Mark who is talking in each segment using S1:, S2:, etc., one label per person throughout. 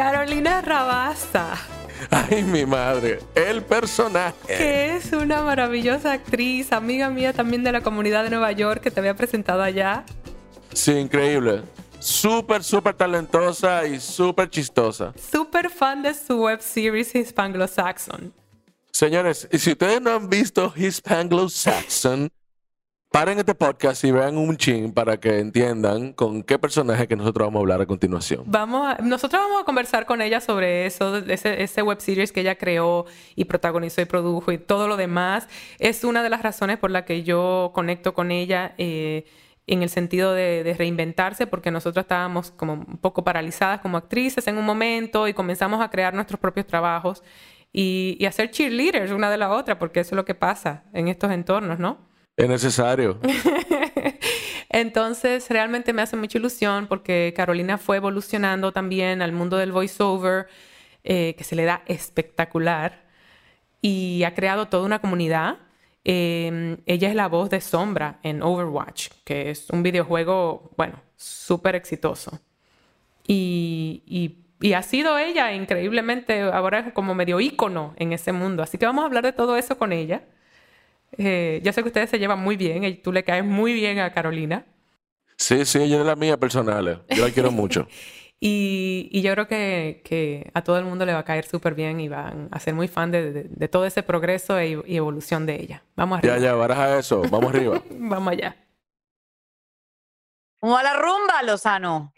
S1: Carolina Rabasa.
S2: Ay, mi madre, el personaje.
S1: Que es una maravillosa actriz, amiga mía también de la comunidad de Nueva York que te había presentado allá.
S2: Sí, increíble. Súper, súper talentosa y súper chistosa.
S1: Súper fan de su web series Hispanglo-Saxon.
S2: Señores, si ustedes no han visto Hispanglo-Saxon, Paren este podcast y vean un chin para que entiendan con qué personaje que nosotros vamos a hablar a continuación.
S1: Vamos a, nosotros vamos a conversar con ella sobre eso, ese, web series que ella creó y protagonizó y produjo y todo lo demás. Es una de las razones por la que yo conecto con ella. Eh, en el sentido de, reinventarse, porque nosotros estábamos como un poco paralizadas como actrices en un momento y comenzamos a crear nuestros propios trabajos y, y hacer cheerleaders una de la otra, porque eso es lo que pasa en estos entornos, ¿no?
S2: Es necesario.
S1: Entonces, realmente me hace mucha ilusión porque Carolina fue evolucionando también al mundo del voiceover, eh, que se le da espectacular, y ha creado toda una comunidad. Em, ella es la voz de Sombra en Overwatch, que es un videojuego, bueno, súper exitoso. Y, y, y, ha sido ella increíblemente, ahora como medio ícono en ese mundo. Así que vamos a hablar de todo eso con ella. Eh, yo sé que ustedes se llevan muy bien y tú le caes muy bien a Carolina.
S2: Sí, sí, ella es la mía personal. Yo la quiero mucho.
S1: y, yo creo que, a todo el mundo le va a caer súper bien y van a ser muy fan de, todo ese progreso e, y evolución de ella. Vamos arriba.
S2: Ya, ya, baraja eso. Vamos arriba.
S1: Vamos allá.
S3: ¿Cómo va la rumba, Lozano?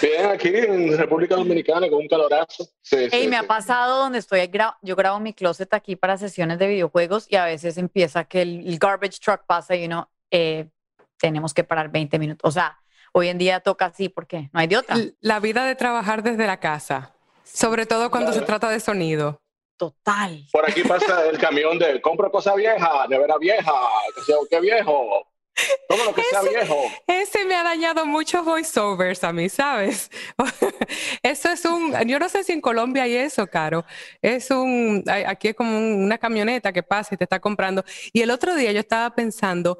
S4: Bien, aquí en República Dominicana con un calorazo.
S3: Sí, me ha pasado donde estoy, yo grabo mi closet aquí para sesiones de videojuegos y a veces empieza que el, garbage truck pasa y uno, eh, tenemos que parar 20 minutos. O sea, hoy en día toca así porque no hay de otra.
S1: La vida de trabajar desde la casa, sobre todo cuando se trata de sonido.
S3: Total.
S4: Por aquí pasa el camión de compra cosa vieja, nevera vieja, qué viejo todo lo que sea viejo.
S1: Ese me ha dañado muchos voiceovers a mí, ¿sabes? eso es un, yo no sé si en Colombia hay eso, Caro. Es un, aquí es como una camioneta que pasa y te está comprando. Y el otro día yo estaba pensando,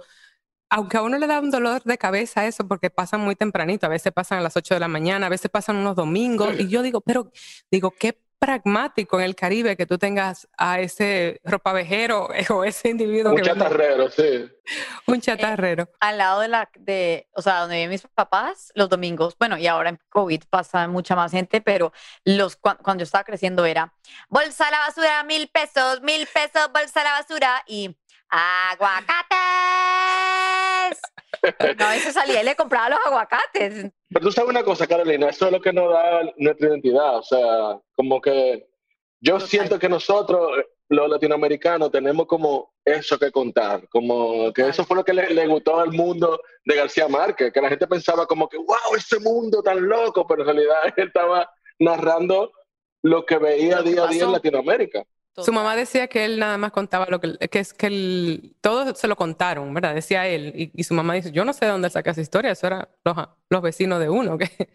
S1: aunque a uno le da un dolor de cabeza eso, porque pasan muy tempranito, a veces pasan a las 8 de la mañana, a veces pasan unos domingos, y yo digo, pero digo, ¿qué pragmático en el Caribe que tú tengas a ese ropavejero o ese individuo.
S4: Un chatarrero, sí.
S1: Un chatarrero.
S3: Eh, al lado de la, de, o sea, donde viven mis papás, los domingos, bueno, y ahora en COVID pasa mucha más gente, pero los, cuando yo estaba creciendo era, bolsa a la basura, mil pesos, mil pesos, bolsa a la basura, y aguacates. No, eso salía y le compraba los aguacates.
S4: Pero tú sabes una cosa, Carolina, eso es lo que nos da nuestra identidad. O sea, como que yo siento que nosotros, los latinoamericanos, tenemos como eso que contar. Como que eso fue lo que le, gustó al mundo de García Márquez, que la gente pensaba como que, wow, ese mundo tan loco, pero en realidad él estaba narrando lo que veía día a día en Latinoamérica.
S1: Su mamá decía que él nada más contaba lo que, que es que él, todos se lo contaron, ¿verdad? Decía él. Y, su mamá dice, yo no sé de dónde saca esa historia, eso eran los, los, vecinos de uno. Que...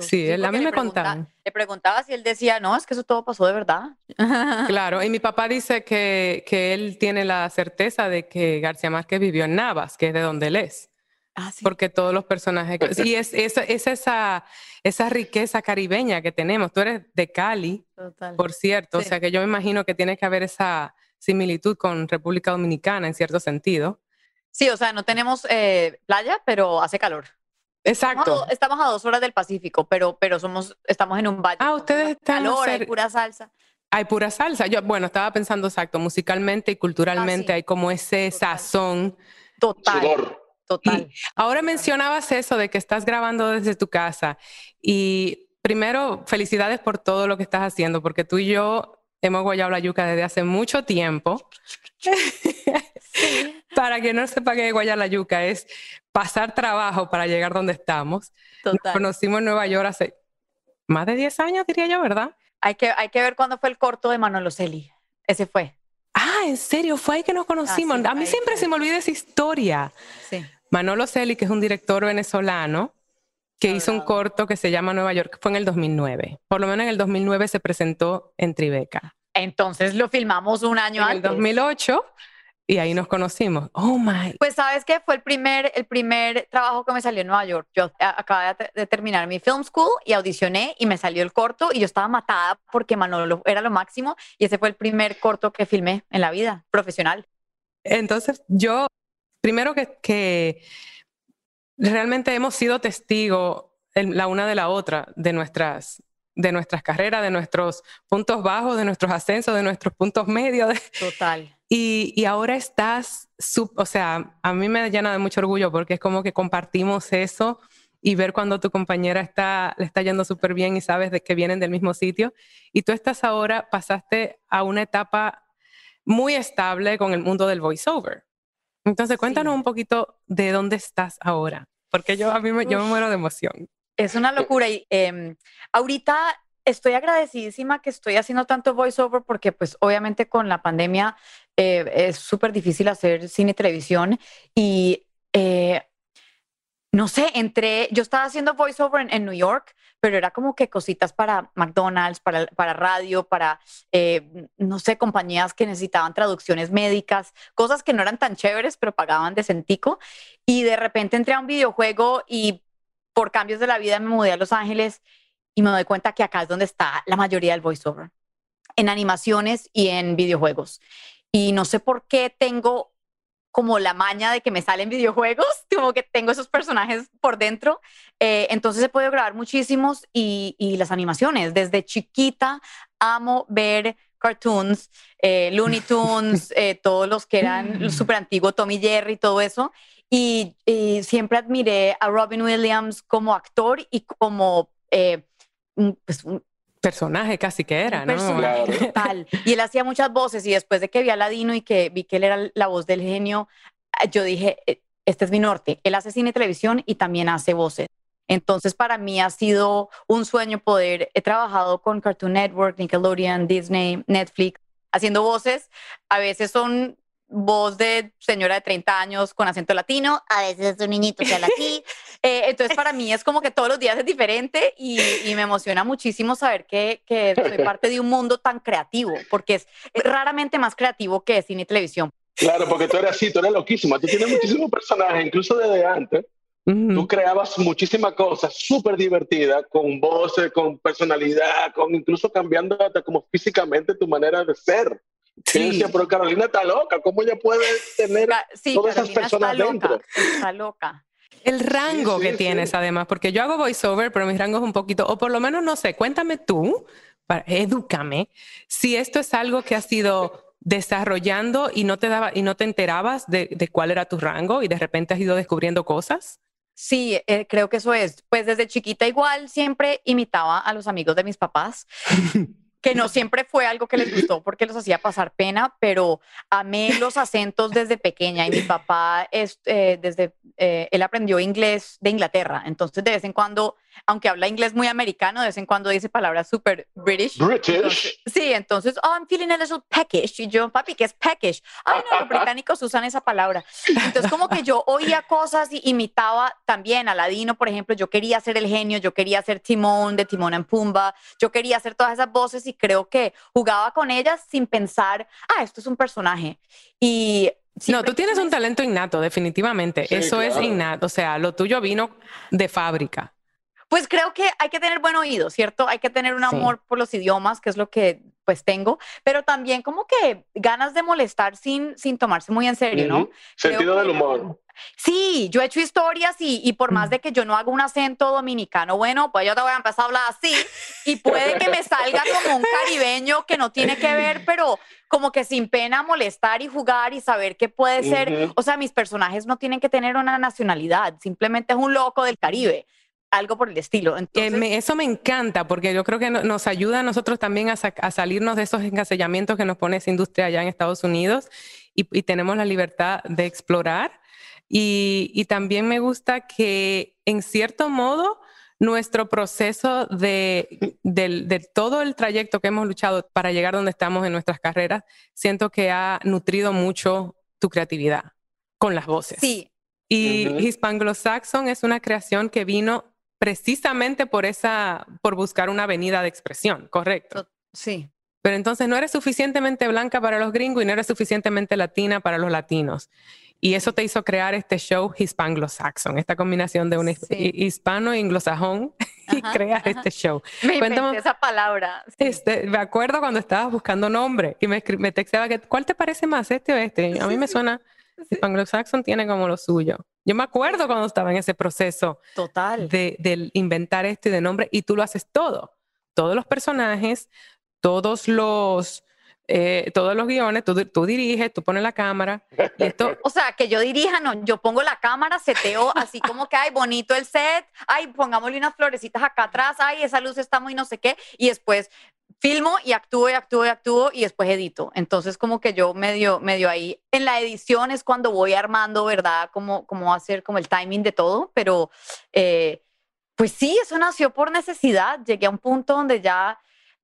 S1: Sí, él, a mí me contaban.
S3: Le preguntaba si él decía, no, es que eso todo pasó de verdad.
S1: Claro, y mi papá dice que, que él tiene la certeza de que García Márquez vivió en Navas, que es de donde él es. Ah, Porque todos los personajes... y es, es, es, esa, esa riqueza caribeña que tenemos. Tú eres de Cali, por cierto. O sea que yo me imagino que tiene que haber esa similitud con República Dominicana en cierto sentido.
S3: Sí, o sea, no tenemos eh, playa, pero hace calor.
S1: Exacto.
S3: Estamos a, dos horas del Pacífico, pero, pero somos, estamos en un valle.
S1: Ah, ustedes están...
S3: Calor, hay pura salsa.
S1: Hay pura salsa. Yo, bueno, estaba pensando exacto, musicalmente y culturalmente ah, hay como ese sazón.
S3: Total. Total.
S1: ahora mencionabas eso de que estás grabando desde tu casa y primero felicidades por todo lo que estás haciendo porque tú y yo hemos guayado la yuca desde hace mucho tiempo. para que no sepa qué es guayar la yuca es pasar trabajo para llegar donde estamos. Nos conocimos en Nueva York hace más de 10 años, diría yo, ¿verdad?
S3: Hay que, hay que ver cuándo fue el corto de Manolo Celi. Ese fue.
S1: Ah, ¿en serio? Fue ahí que nos conocimos.
S3: Ah, sí,
S1: a mí siempre se me olvida esa historia.
S3: Sí.
S1: Manolo Celi, que es un director venezolano, que hizo un corto que se llama Nueva York, fue en el 2009. Por lo menos en el 2009 se presentó en Tribeca.
S3: Entonces lo filmamos un año
S1: En el
S3: antes.
S1: 2008 y ahí nos conocimos. Oh my.
S3: Pues sabes que fue el primer, el primer trabajo que me salió en Nueva York. Yo a- acababa de, de terminar mi film school y audicioné y me salió el corto y yo estaba matada porque Manolo era lo máximo y ese fue el primer corto que filmé en la vida profesional.
S1: Entonces, yo, primero que, que realmente hemos sido testigos la una de la otra de nuestras, de nuestras carreras, de nuestros puntos bajos, de nuestros ascensos, de nuestros puntos medios. de-
S3: Total.
S1: y, y ahora estás, sub- o sea, a mí me llena de mucho orgullo porque es como que compartimos eso y ver cuando tu compañera está, le está yendo súper bien y sabes de que vienen del mismo sitio. Y tú estás ahora, pasaste a una etapa muy estable con el mundo del voiceover. Entonces, cuéntanos
S3: Sí.
S1: un poquito de dónde estás ahora, porque yo a mí me, yo me muero de emoción.
S3: Es una locura y em, ahorita estoy agradecidísima que estoy haciendo tanto voiceover porque pues obviamente con la pandemia eh, es súper difícil hacer cine y televisión y eh, no sé, entré, yo estaba haciendo voiceover en, New York, pero era como que cositas para McDonald's, para, para radio, para, eh, no sé, compañías que necesitaban traducciones médicas, cosas que no eran tan chéveres, pero pagaban decentico. Y de repente entré a un videojuego y por cambios de la vida me mudé a Los Ángeles y me doy cuenta que acá es donde está la mayoría del voiceover, en animaciones y en videojuegos. Y no sé por qué tengo como la maña de que me salen videojuegos, como que tengo esos personajes por dentro. Eh, entonces he podido grabar muchísimos y, y las animaciones. Desde chiquita amo ver cartoons, eh, Looney Tunes, eh, todos los que eran súper antiguos, Tommy Jerry, todo eso. Y, y siempre admiré a Robin Williams como actor y como pues, un
S1: Personaje casi que era, ¿no?
S3: personaje
S4: Claro.
S3: total. Y él hacía muchas voces y después de que vi a Ladino y que vi que él era la voz del genio, eh, yo dije, "Eh, este es mi norte. Él hace cine y televisión y también hace voces. Entonces para mí ha sido un sueño poder, he trabajado con Cartoon Network, Nickelodeon, Disney, Netflix, haciendo voces. A veces son voz de señora de 30 años con acento latino, a veces es un niñito que habla así. Eh, entonces para mí es como que todos los días es diferente y, y me emociona muchísimo saber que, que soy parte de un mundo tan creativo, porque es raramente más creativo que cine y televisión.
S4: Claro, porque tú eres así, tú eres loquísima. Tú tienes muchísimos personajes, incluso desde antes.
S1: Ujú.
S4: Tú creabas muchísimas cosas súper divertidas, con voces, con personalidad, con incluso cambiando hasta como físicamente tu manera de ser. Sí. Decía, pero Carolina está loca, ¿cómo ella puede tener
S3: Sí,
S4: todas esas
S3: Carolina está
S4: personas
S3: loca,
S4: dentro?
S3: está loca.
S1: El rango
S4: sí,
S1: que
S4: sí.
S1: tienes, además, porque yo hago voiceover, pero mi rango es un poquito, o por lo menos no sé, cuéntame tú, para, edúcame, si esto es algo que has ido desarrollando y no te daba y no te enterabas de, de cuál era tu rango y de repente has ido descubriendo cosas.
S3: Sí, eh, creo que eso es. Pues desde chiquita igual siempre imitaba a los amigos de mis papás, que no siempre fue algo que les gustó porque los hacía pasar pena, pero amé los acentos desde pequeña y mi papá es eh, desde eh, él aprendió inglés de Inglaterra, entonces de vez en cuando, aunque habla inglés muy americano, de vez en cuando dice palabras súper British.
S4: British.
S3: Entonces, sí, entonces, oh, I'm feeling a little peckish. Y yo, papi, ¿qué es peckish? Ay, no, los británicos usan esa palabra. Entonces, como que yo oía cosas y imitaba también a Ladino, por ejemplo. Yo quería ser el genio, yo quería ser Timón de Timón en Pumba, yo quería hacer todas esas voces y creo que jugaba con ellas sin pensar, ah, esto es un personaje. Y.
S1: No,
S3: siempre
S1: tú tienes un talento innato, definitivamente.
S4: Sí,
S1: Eso es
S4: claro.
S1: innato. O sea, lo tuyo vino de fábrica.
S3: Pues creo que hay que tener buen oído, ¿cierto? Hay que tener un
S1: Sí.
S3: amor por los idiomas, que es lo que pues tengo, pero también como que ganas de molestar sin, sin tomarse muy en serio, ¿no?
S4: Ujú. Sentido
S3: Creo
S4: del humor.
S3: Sí, yo he hecho historias y, y por más
S1: Mm.
S3: de que yo no haga un acento dominicano, bueno, pues yo te voy a empezar a hablar así y puede que me salga como un caribeño que no tiene que ver, pero como que sin pena molestar y jugar y saber que puede ser, o sea, mis personajes no tienen que tener una nacionalidad, simplemente es un loco del Caribe, algo por el estilo.
S1: Eh,
S3: Entonces,
S1: me- eso me encanta porque yo creo que no- nos ayuda a nosotros también a, sa- a salirnos de esos encasillamientos que nos pone esa industria allá en Estados Unidos y, y tenemos la libertad de explorar. Y, y también me gusta que en cierto modo nuestro proceso de, del- de todo el trayecto que hemos luchado para llegar donde estamos en nuestras carreras, siento que ha nutrido mucho tu creatividad con las voces.
S3: Sí,
S1: Y
S4: Ujú.
S1: Hispanglo-Saxon es una creación que vino precisamente por esa, por buscar una avenida de expresión, correcto.
S3: sí.
S1: Pero entonces no eres suficientemente blanca para los gringos y no eres suficientemente latina para los latinos. Y eso te hizo crear este show Hispanglo-Saxon, esta combinación de un
S3: Sí.
S1: hispano e anglosajón y crear
S3: ajá.
S1: este show.
S3: Me
S1: Cuéntame-
S3: esa palabra. sí.
S1: Este, me acuerdo cuando estabas buscando nombre y me, me texteaba que, ¿cuál te parece más, este o este? A mí me suena, Hispanglo-Saxon tiene como lo suyo. Yo me acuerdo cuando estaba en ese proceso
S3: Total.
S1: de, inventar esto y de nombre y tú lo haces todo. Todos los personajes, todos los, eh, todos los guiones, tú, tú diriges, tú pones la cámara y esto,
S3: O sea, que yo dirija, no, yo pongo la cámara, seteo así como que, ay, bonito el set, ay, pongámosle unas florecitas acá atrás, ay, esa luz está muy no sé qué, y después filmo y actúo y actúo y actúo y después edito. Entonces, como que yo medio, medio ahí, en la edición es cuando voy armando, ¿verdad? Cómo, cómo hacer como el timing de todo, pero eh, pues sí, eso nació por necesidad. Llegué a un punto donde ya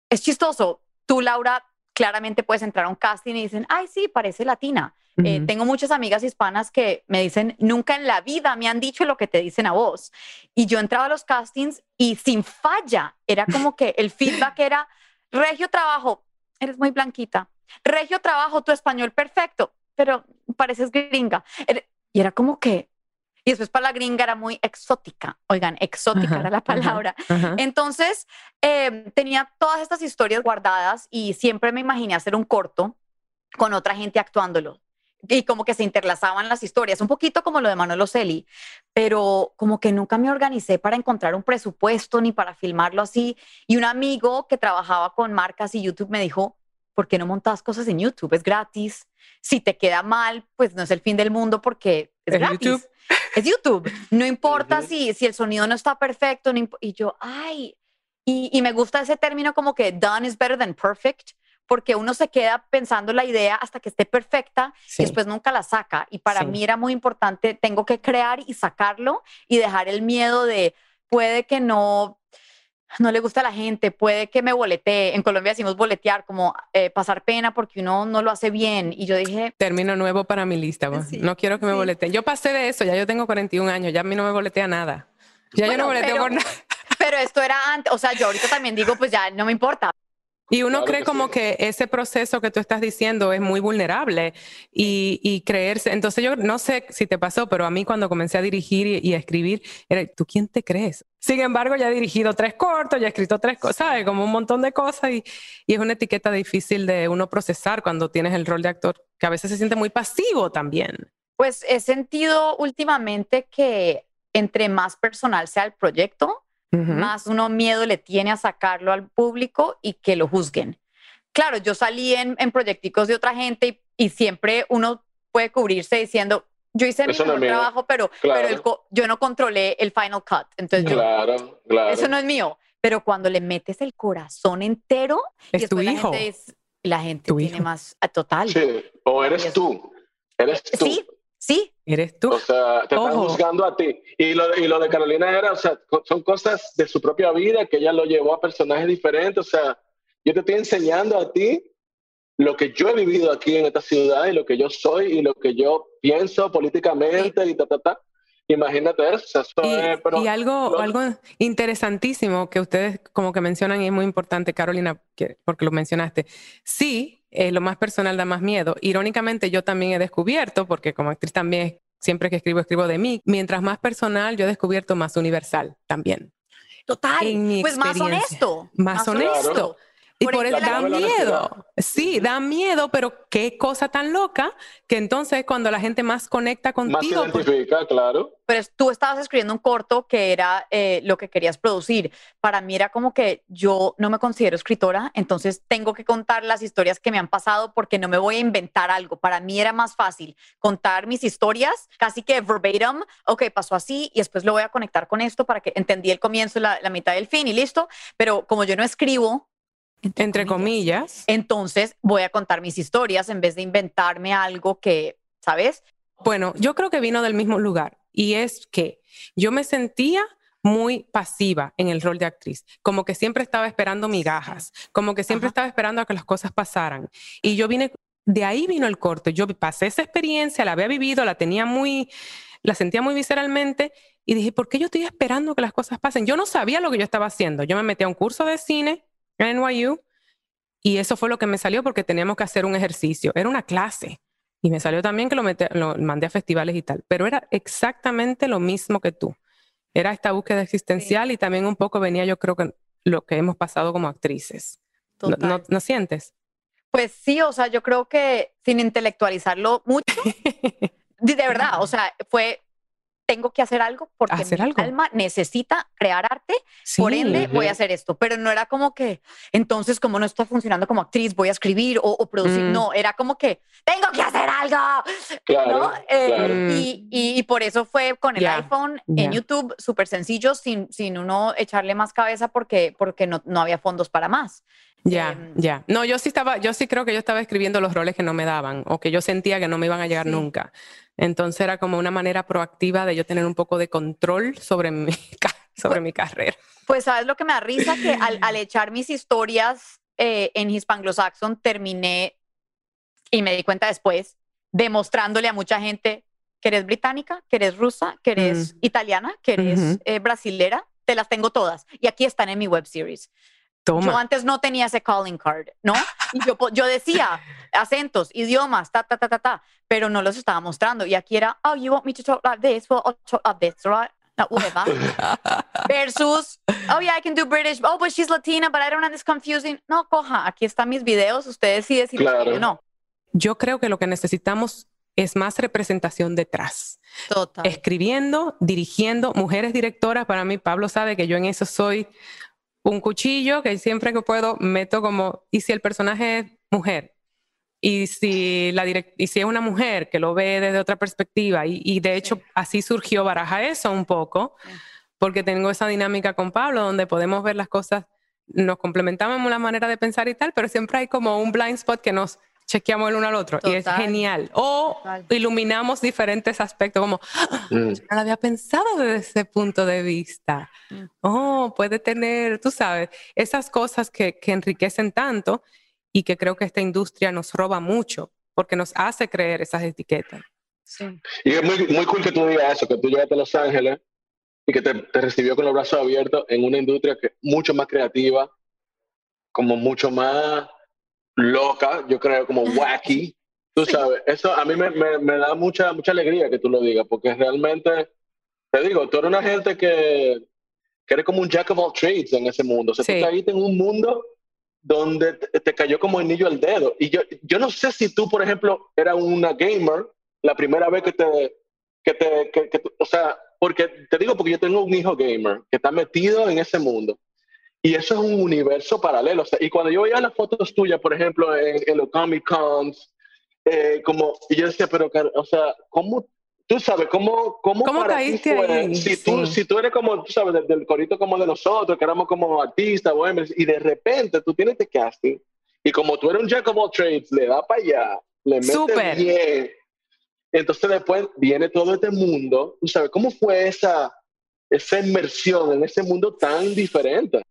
S3: es chistoso. Tú, Laura, claramente puedes entrar a un casting y dicen, ay, sí, parece latina. Eh,
S1: Ujú.
S3: tengo muchas amigas hispanas que me dicen, nunca en la vida me han dicho lo que te dicen a vos. Y yo entraba a los castings y sin falla, era como que el feedback era, Regio trabajo, eres muy blanquita. Regio trabajo, tu español perfecto, pero pareces gringa. Y era como que, y después para la gringa era muy exótica. Oigan, exótica
S1: Ajá,
S3: era la
S1: ajá.
S3: palabra.
S1: Ajá.
S3: Entonces, eh, tenía todas estas historias guardadas y siempre me imaginé hacer un corto con otra gente actuándolo. Y como que se interlazaban las historias, un poquito como lo de Manolo Celi, pero como que nunca me organicé para encontrar un presupuesto ni para filmarlo así. Y un amigo que trabajaba con marcas y YouTube me dijo, ¿por qué no montas cosas en YouTube? Es gratis. Si te queda mal, pues no es el fin del mundo porque es,
S1: Es
S3: gratis.
S1: YouTube.
S3: Es YouTube. No importa si, si el sonido no está perfecto. no y yo, ay, y, y me gusta ese término como que done is better than perfect, porque uno se queda pensando la idea hasta que esté perfecta
S1: Sí.
S3: y después nunca la saca. Y para
S1: Sí.
S3: mí era muy importante, tengo que crear y sacarlo y dejar el miedo de, puede que no, no le guste a la gente, puede que me boletee. En Colombia decimos boletear, como eh, pasar pena porque uno no lo hace bien. Y yo dije,
S1: Término nuevo para mi lista.
S3: Sí,
S1: no quiero que me boleteen. Yo pasé de eso, ya yo tengo 41 años, ya a mí no me boletea nada. Ya yo
S3: Bueno,
S1: no boleteo
S3: pero-
S1: por nada.
S3: pero esto era antes, o sea, yo ahorita también digo, pues ya no me importa.
S1: Y uno
S4: Claro
S1: cree
S4: que
S1: como
S4: sí.
S1: que ese proceso que tú estás diciendo es muy vulnerable y, y creerse. Entonces yo no sé si te pasó, pero a mí cuando comencé a dirigir y, y a escribir, era, ¿tú quién te crees? Sin embargo, ya he dirigido tres cortos, ya he escrito tres cosas, ¿sabes? Como un montón de cosas y, y es una etiqueta difícil de uno procesar cuando tienes el rol de actor, que a veces se siente muy pasivo también.
S3: Pues he sentido últimamente que entre más personal sea el proyecto, Más uno miedo le tiene a sacarlo al público y que lo juzguen. Claro, yo salí en, en proyecticos de otra gente y, y siempre uno puede cubrirse diciendo, yo hice mi
S4: Eso
S3: mejor trabajo, pero,
S4: Claro.
S3: pero el yo no controlé el final cut. Entonces, yo-
S4: Claro, claro.
S3: eso no es mío. Pero cuando le metes el corazón entero, y
S1: Es tu
S3: después la
S1: hijo.
S3: gente, es- la gente tiene
S1: hijo.
S3: más total.
S4: Sí, o eres tú. Eres tú.
S3: Sí, sí,
S1: Eres tú.
S4: O sea, te están
S1: Ojo.
S4: juzgando a ti. Y lo, y lo de Carolina era, o sea, son cosas de su propia vida que ella lo llevó a personajes diferentes. O sea, yo te estoy enseñando a ti lo que yo he vivido aquí en esta ciudad y lo que yo soy y lo que yo pienso políticamente y ta, ta, ta. Imagínate eso. O sea, eso
S1: Y,
S4: es, pero
S1: y algo, algo interesantísimo que ustedes como que mencionan y es muy importante, Carolina, que- porque lo mencionaste. Sí, eh, lo más personal da más miedo. Irónicamente, yo también he descubierto, porque como actriz también siempre que escribo, escribo de mí. Mientras más personal, yo he descubierto más universal también.
S3: total. Pues más honesto.
S1: Más honesto. Y
S3: Por
S1: por
S3: eso
S1: da miedo. Sí, da miedo, pero qué cosa tan loca que entonces cuando la gente más conecta
S4: más
S1: contigo, porque-
S4: identifica, claro.
S3: Pero tú estabas escribiendo un corto que era eh, lo que querías producir. Para mí era como que yo no me considero escritora, entonces tengo que contar las historias que me han pasado porque no me voy a inventar algo. Para mí era más fácil contar mis historias casi que verbatim. Ok, pasó así y después lo voy a conectar con esto para que entendí el comienzo, la, la mitad del fin y listo. Pero como yo no escribo,
S1: entre comillas,
S3: entonces voy a contar mis historias en vez de inventarme algo que, ¿sabes?
S1: Bueno, yo creo que vino del mismo lugar y es que yo me sentía muy pasiva en el rol de actriz, como que siempre estaba esperando migajas, como que siempre
S3: Ajá.
S1: estaba esperando a que las cosas pasaran. Y yo vine, de ahí vino el corte. Yo pasé esa experiencia, la había vivido, la tenía muy, la sentía muy visceralmente y dije, ¿por qué yo estoy esperando que las cosas pasen? Yo no sabía lo que yo estaba haciendo. Yo me metí a un curso de cine en NYU y eso fue lo que me salió porque teníamos que hacer un ejercicio. Era una clase. Y me salió también que lo, lo mandé a festivales y tal. Pero era exactamente lo mismo que tú. Era esta búsqueda existencial y también un poco venía, yo creo que lo que hemos pasado como actrices. ¿No, no, no sientes?
S3: Pues sí, o sea, yo creo que sin intelectualizarlo mucho, de verdad, o sea, fue, tengo que hacer algo porque
S1: Hacer
S3: mi
S1: algo.
S3: alma necesita crear arte, por
S1: Sí.
S3: ende voy a hacer esto, pero no era como que, entonces como no está funcionando como actriz, voy a escribir o, o producir,
S1: Mm.
S3: no, era como que, tengo que hacer algo,
S4: Claro,
S3: ¿no? Eh,
S4: claro.
S3: y, y- y por eso fue con el
S1: Ya,
S3: iPhone
S1: ya.
S3: en YouTube, súper sencillo, sin, sin uno echarle más cabeza porque, porque no, no había fondos para más.
S1: Ya,
S3: Em,
S1: ya. No, yo sí estaba, yo sí creo que yo estaba escribiendo los roles que no me daban o que yo sentía que no me iban a llegar
S3: Sí.
S1: nunca. Entonces era como una manera proactiva de yo tener un poco de control sobre mi, sobre mi carrera.
S3: Pues sabes lo que me da risa que al, al echar mis historias eh, en Hispanglo-Saxon terminé y me di cuenta después demostrándole a mucha gente que eres británica, que eres rusa, que eres italiana, que eres eh, brasilera, te las tengo todas y aquí están en mi web series. Yo
S1: Toma.
S3: antes no tenía ese calling card, ¿no? Y yo, yo decía acentos, idiomas, ta, ta, ta, ta, ta, pero no los estaba mostrando. Y aquí era, oh, you want me to talk like this? Well, I'll talk like this, right? Versus, oh, yeah, I can do British. Oh, but she's Latina, but I don't know, it's confusing. No, coja, aquí están mis videos, ustedes sí deciden
S4: Claro.
S3: o no.
S1: Yo creo que lo que necesitamos es más representación detrás.
S3: Total.
S1: Escribiendo, dirigiendo, mujeres directoras. Para mí, Pablo sabe que yo en eso soy un cuchillo que siempre que puedo meto como, y si el personaje es mujer, y si, la y si es una mujer que lo ve desde otra perspectiva, y, y de hecho
S3: Sí.
S1: así surgió Baraja eso un poco, porque tengo esa dinámica con Pablo donde podemos ver las cosas, nos complementamos la manera de pensar y tal, pero siempre hay como un blind spot que nos chequeamos el uno al otro y es
S3: Total.
S1: genial. O
S3: Total.
S1: iluminamos diferentes aspectos, como
S4: Mm.
S1: no lo había pensado desde ese punto de vista.
S3: Mm.
S1: Oh, puede tener, tú sabes, esas cosas que, que enriquecen tanto y que creo que esta industria nos roba mucho porque nos hace creer esas etiquetas.
S3: Sí.
S4: Y es muy, muy cool que tú digas eso, que tú llegaste a Los Ángeles y que te, te recibió con los brazos abiertos en una industria que mucho más creativa, como mucho más loca, yo creo, como wacky. Tú sabes, eso a mí me, me, me da mucha, mucha alegría que tú lo digas, porque realmente, te digo, tú eres una gente que, que eres como un jack of all trades en ese mundo. O sea,
S1: Sí.
S4: tú caíste en un mundo donde te, te cayó como anillo al dedo. Y yo, yo no sé si tú, por ejemplo, eras una gamer la primera vez que te, que te, que, que o sea, porque te digo porque yo tengo un hijo gamer que está metido en ese mundo. Y eso es un universo paralelo. O sea, y cuando yo veía las fotos tuyas, por ejemplo, en, en los Comic Cons, eh, como, y yo decía, pero, o sea, ¿cómo, tú sabes, cómo, cómo,
S1: ¿Cómo
S4: para
S1: caíste
S4: fue?
S1: ahí?
S4: Si, tú,
S1: Sí.
S4: si tú eres como, tú sabes, del, del corito como de nosotros, que éramos como artistas, bohemios, y de repente tú tienes este casting, y como tú eres un jack of all trades, le da para allá, le metes bien. Entonces después viene todo este mundo, tú sabes, ¿cómo fue esa, esa inmersión en ese mundo tan diferente?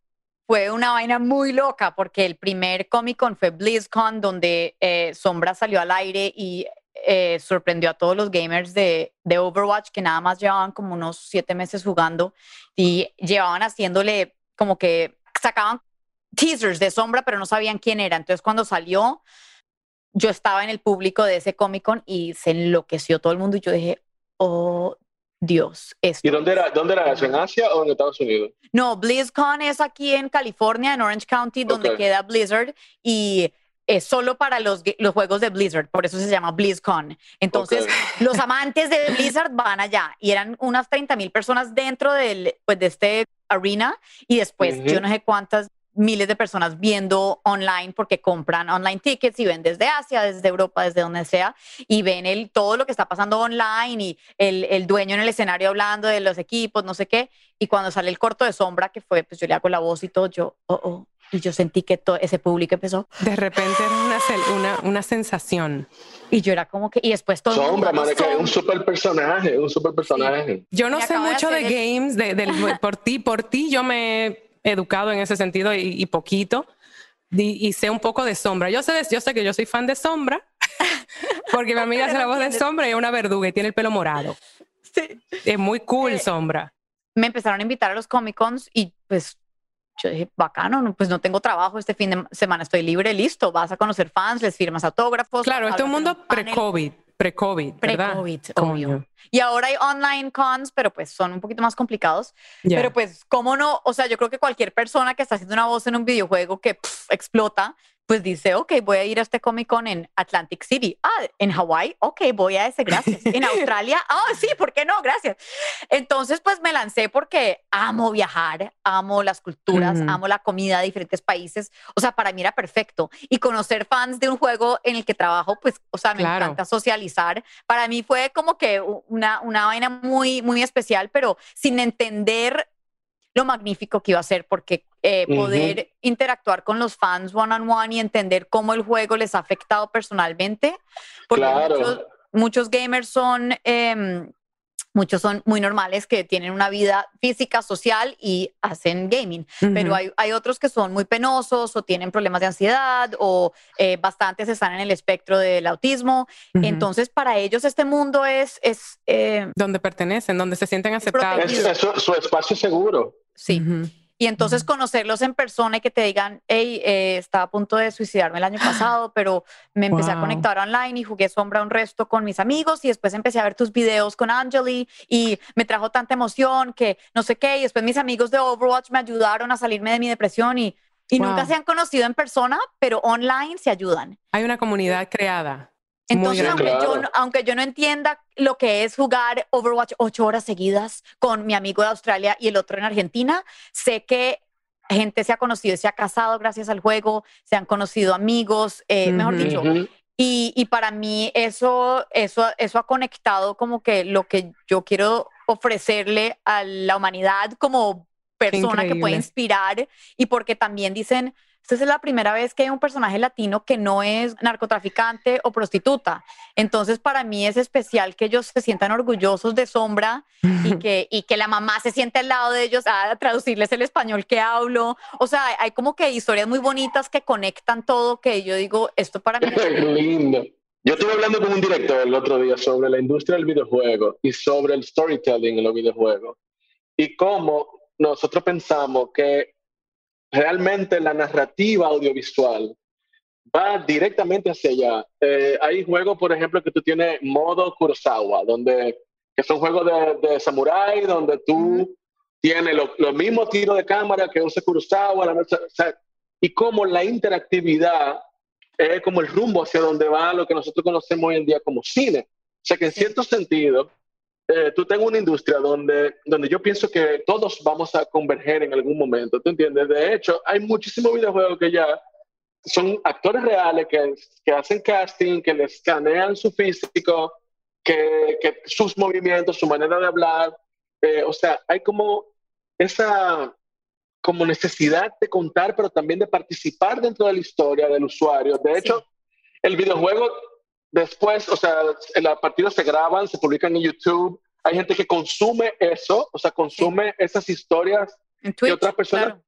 S3: Fue una vaina muy loca porque el primer Comic Con fue BlizzCon, donde eh, Sombra salió al aire y eh, sorprendió a todos los gamers de, de Overwatch que nada más llevaban como unos siete meses jugando y llevaban haciéndole como que sacaban teasers de Sombra, pero no sabían quién era. Entonces cuando salió, yo estaba en el público de ese Comic Con y se enloqueció todo el mundo y yo dije, oh Dios, esto
S4: ¿Y dónde era, dónde era eso? ¿En Asia o en Estados Unidos?
S3: no, BlizzCon es aquí en California, en Orange County, donde queda Blizzard y es solo para los, los juegos de Blizzard, por eso se llama BlizzCon. Entonces, los amantes de Blizzard van allá y eran unas 30 mil personas dentro del, pues, de este arena y después yo no sé cuántas miles de personas viendo online porque compran online tickets y ven desde Asia, desde Europa, desde donde sea, y ven el, todo lo que está pasando online y el, el dueño en el escenario hablando de los equipos, no sé qué. Y cuando sale el corto de sombra, que fue, pues yo le hago la voz y todo, yo, oh, oh, y yo sentí que todo ese público empezó.
S1: De repente era una, una, una sensación.
S3: Y yo era como que, y después todo
S4: Sombra,
S3: mundo,
S4: madre, que es un
S3: "Sombra".
S4: super personaje, un super personaje.
S1: Yo no
S3: Me
S1: sé
S3: de
S1: mucho de
S3: hacer el-
S1: games, de, del- por ti, por ti yo me educado en ese sentido y, y poquito. Y, y sé un poco de sombra. Yo sé, de- yo sé que yo soy fan de sombra, porque mi amiga hace la voz de sombra y es una verduga y tiene el pelo morado.
S3: Sí.
S1: Es muy cool
S3: Eh,
S1: sombra.
S3: me empezaron a invitar a los Comic Cons y pues yo dije, bacano, no, pues no tengo trabajo, este fin de semana estoy libre, listo, vas a conocer fans, les firmas autógrafos.
S1: Claro, este es un mundo
S3: panel.
S1: pre-COVID, pre-COVID,
S3: obvio. Y ahora hay online cons, pero pues son un poquito más complicados. Pero pues, ¿cómo no? O sea, yo creo que cualquier persona que está haciendo una voz en un videojuego que explota, pues dice, ok, voy a ir a este Comic Con en Atlantic City. Ah, en Hawái, ok, voy a ese, gracias. En Australia, ah, sí, ¿por qué no? Gracias. Entonces, pues me lancé porque amo viajar, amo las culturas,
S1: Ujú.
S3: amo la comida de diferentes países. O sea, para mí era perfecto. Y conocer fans de un juego en el que trabajo, pues, o sea, me
S1: Claro.
S3: encanta socializar. Para mí fue como que una, una vaina muy, muy especial, pero sin entender lo magnífico que iba a ser, porque eh, poder interactuar con los fans one on one y entender cómo el juego les ha afectado personalmente, porque
S4: Claro.
S3: muchos, muchos gamers son, em, muchos son muy normales que tienen una vida física, social y hacen gaming, pero hay, hay otros que son muy penosos o tienen problemas de ansiedad o eh, bastantes están en el espectro del autismo, entonces para ellos este mundo es, es eh,
S1: donde pertenecen, donde se sienten aceptados.
S4: Es, es su, su espacio seguro.
S3: sí. Y entonces conocerlos en persona y que te digan, hey, eh, estaba a punto de suicidarme el año pasado, pero me empecé a
S1: Wow.
S3: conectar online y jugué sombra un resto con mis amigos y después empecé a ver tus videos con Angeli y me trajo tanta emoción que no sé qué. Y después mis amigos de Overwatch me ayudaron a salirme de mi depresión y, y nunca
S1: Wow.
S3: se han conocido en persona, pero online se ayudan.
S1: Hay una comunidad creada.
S3: Entonces, aunque, yo,
S4: Claro.
S3: no- aunque yo no entienda lo que es jugar Overwatch ocho horas seguidas con mi amigo de Australia y el otro en Argentina, sé que gente se ha conocido y se ha casado gracias al juego, se han conocido amigos, eh, mejor
S1: Ujú.
S3: dicho.
S4: Ujú.
S3: Y, y para mí eso, eso, eso ha conectado como que lo que yo quiero ofrecerle a la humanidad como persona que puede inspirar y porque también dicen, esta es la primera vez que hay un personaje latino que no es narcotraficante o prostituta. Entonces para mí es especial que ellos se sientan orgullosos de Sombra y que, y que la mamá se siente al lado de ellos a traducirles el español que hablo. O sea, hay como que historias muy bonitas que conectan todo, que yo digo, esto para mí
S4: Qué lindo. Yo estuve hablando con un director el otro día sobre la industria del videojuego y sobre el storytelling en los videojuegos y cómo nosotros pensamos que realmente la narrativa audiovisual va directamente hacia allá. Eh, hay juegos, por ejemplo, que tú tienes modo Kurosawa, donde que son juegos de, de samurái, donde tú tienes lo- los mismos tiros de cámara que usa Kurosawa, la, o sea, y cómo la interactividad es como el rumbo hacia donde va lo que nosotros conocemos hoy en día como cine. O sea que en cierto sentido, eh, tú tengo una industria donde, donde yo pienso que todos vamos a converger en algún momento, ¿tú entiendes? De hecho, hay muchísimos videojuegos que ya son actores reales que, que hacen casting, que les escanean su físico, que, que sus movimientos, su manera de hablar. eh, o sea, hay como esa como necesidad de contar, pero también de participar dentro de la historia del usuario. De hecho, el videojuego después, o sea, las partidas se graban, se publican en YouTube. Hay gente que consume eso, o sea, consume esas historias
S3: en Twitch.
S4: otras personas
S3: claro.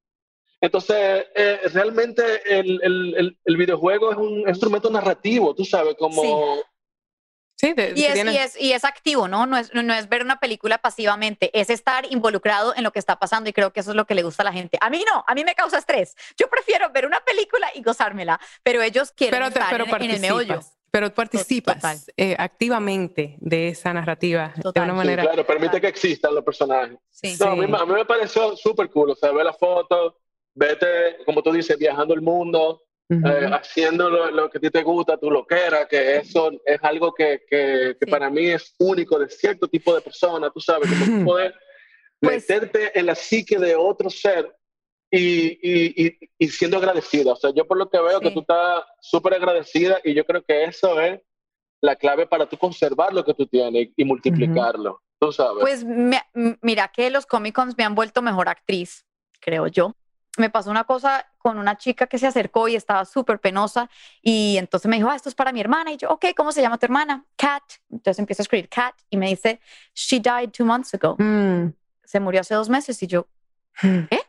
S4: entonces, eh, realmente el, el- el- el videojuego es un instrumento narrativo, tú sabes, como...
S1: Sí, de-
S3: Y es, y, es, y es activo, ¿no? No es, no es ver una película pasivamente, es estar involucrado en lo que está pasando y creo que eso es lo que le gusta a la gente. A mí no, a mí me causa estrés. Yo prefiero ver una película y gozármela, pero ellos quieren
S1: pero, te-
S3: estar
S1: pero
S3: en, en el meollo.
S1: Pero participas
S3: total.
S1: eh, activamente de esa narrativa de
S3: Total.
S1: una
S3: Sí,
S4: Sí,
S1: manera.
S4: claro, permite que existan los personajes.
S3: Sí.
S4: No, a, mí, a mí me pareció súper cool, o sea, ver la foto, vete, como tú dices, viajando el mundo,
S1: Ujú.
S4: eh, haciendo lo, lo que a ti te gusta, tu loquera, que eso es algo que, que- que
S3: Sí.
S4: para mí es único de cierto tipo de persona, tú sabes, como tú poder
S3: Pues-
S4: meterte en la psique de otro ser y, y, y, y siendo agradecida. O sea, yo por lo que veo que
S3: Sí.
S4: tú estás súper agradecida y yo creo que eso es la clave para tú conservar lo que tú tienes y multiplicarlo. Tú sabes.
S3: Pues me- mira que los Comic Cons me han vuelto mejor actriz, creo yo. Me pasó una cosa con una chica que se acercó y estaba súper penosa y entonces me dijo, ah, esto es para mi hermana. Y yo, ok, ¿cómo se llama tu hermana? Kat. Entonces empiezo a escribir Kat y me dice, she died two months ago.
S1: Mm.
S3: Se murió hace dos meses y yo, ¿qué?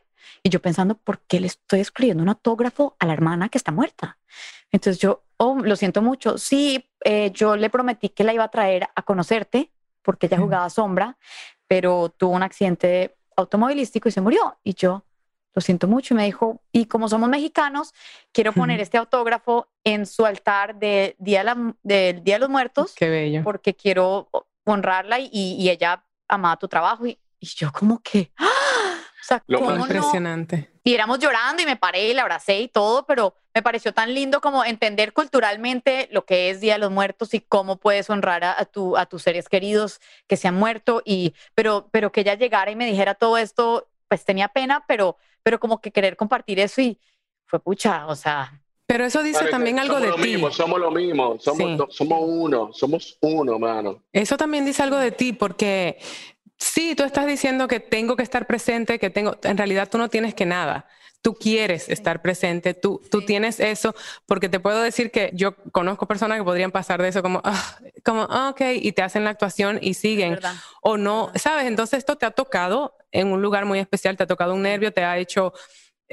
S3: Y yo pensando, ¿por qué le estoy escribiendo un autógrafo a la hermana que está muerta? Entonces yo, oh, lo siento mucho. Sí, eh, yo le prometí que la iba a traer a conocerte porque ella jugaba sombra, pero tuvo un accidente automovilístico y se murió. Y yo, lo siento mucho. Y me dijo, y como somos mexicanos, quiero poner este autógrafo en su altar de día de la- del Día de los Muertos
S1: Qué bello.
S3: porque quiero honrarla y, y ella amaba tu trabajo. Y, y yo como que, ¡ah! O sea,
S4: Lo
S3: ¿cómo
S4: más
S3: no?
S1: Impresionante.
S3: Y éramos llorando y me paré y la abracé y todo, pero me pareció tan lindo como entender culturalmente lo que es Día de los Muertos y cómo puedes honrar a, a tu, a tus seres queridos que se han muerto. Y, pero, pero que ella llegara y me dijera todo esto, pues tenía pena, pero, pero como que querer compartir eso y fue pucha, o sea,
S1: Pero eso dice
S4: Marica,
S1: también algo de ti.
S4: somos lo mismo, somos,
S1: Sí.
S4: somos uno, somos uno, mano.
S1: Eso también dice algo de ti, porque sí, tú estás diciendo que tengo que estar presente, que tengo, en realidad tú no tienes que nada. Tú quieres estar presente, tú, tú tienes eso, porque te puedo decir que yo conozco personas que podrían pasar de eso como, "Ah", como, "Ah, ok, y te hacen la actuación y siguen. o no, ¿sabes? Entonces esto te ha tocado en un lugar muy especial, te ha tocado un nervio, te ha hecho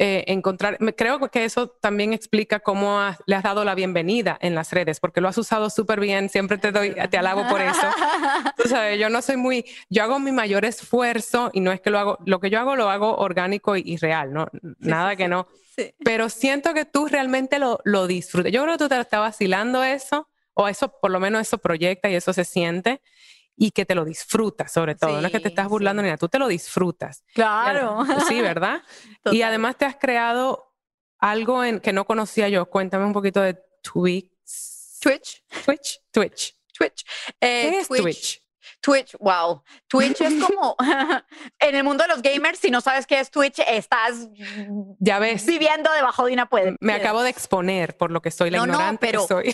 S1: eh, encontrar, creo que eso también explica cómo has- le has dado la bienvenida en las redes, porque lo has usado súper bien, siempre te doy, te alabo por eso. Tú sabes, yo no soy muy, yo hago mi mayor esfuerzo y no es que lo hago, lo que yo hago lo hago orgánico y, y real, ¿no? Nada
S3: sí,
S1: que
S3: sí.
S1: no.
S3: Sí.
S1: Pero siento que tú realmente lo, lo disfrutas. Yo creo que tú te estás vacilando eso, o eso, por lo menos eso proyecta y eso se siente, y que te lo disfrutas sobre todo. no es que te estás burlando
S3: sí.
S1: ni nada, tú te lo disfrutas.
S3: Claro.
S1: Sí, ¿verdad? y además te has creado algo en, que no conocía yo. Cuéntame un poquito de Twitch.
S3: Twitch,
S1: Twitch. Twitch.
S3: Twitch. Eh,
S1: ¿Qué es Twitch?
S3: Twitch, wow. Twitch es como en el mundo de los gamers, si no sabes qué es Twitch, estás
S1: Ya ves.
S3: viviendo debajo de una puede.
S1: Me acabo de exponer por lo que soy la
S3: No, no,
S1: ignorante que
S3: pero-
S1: soy.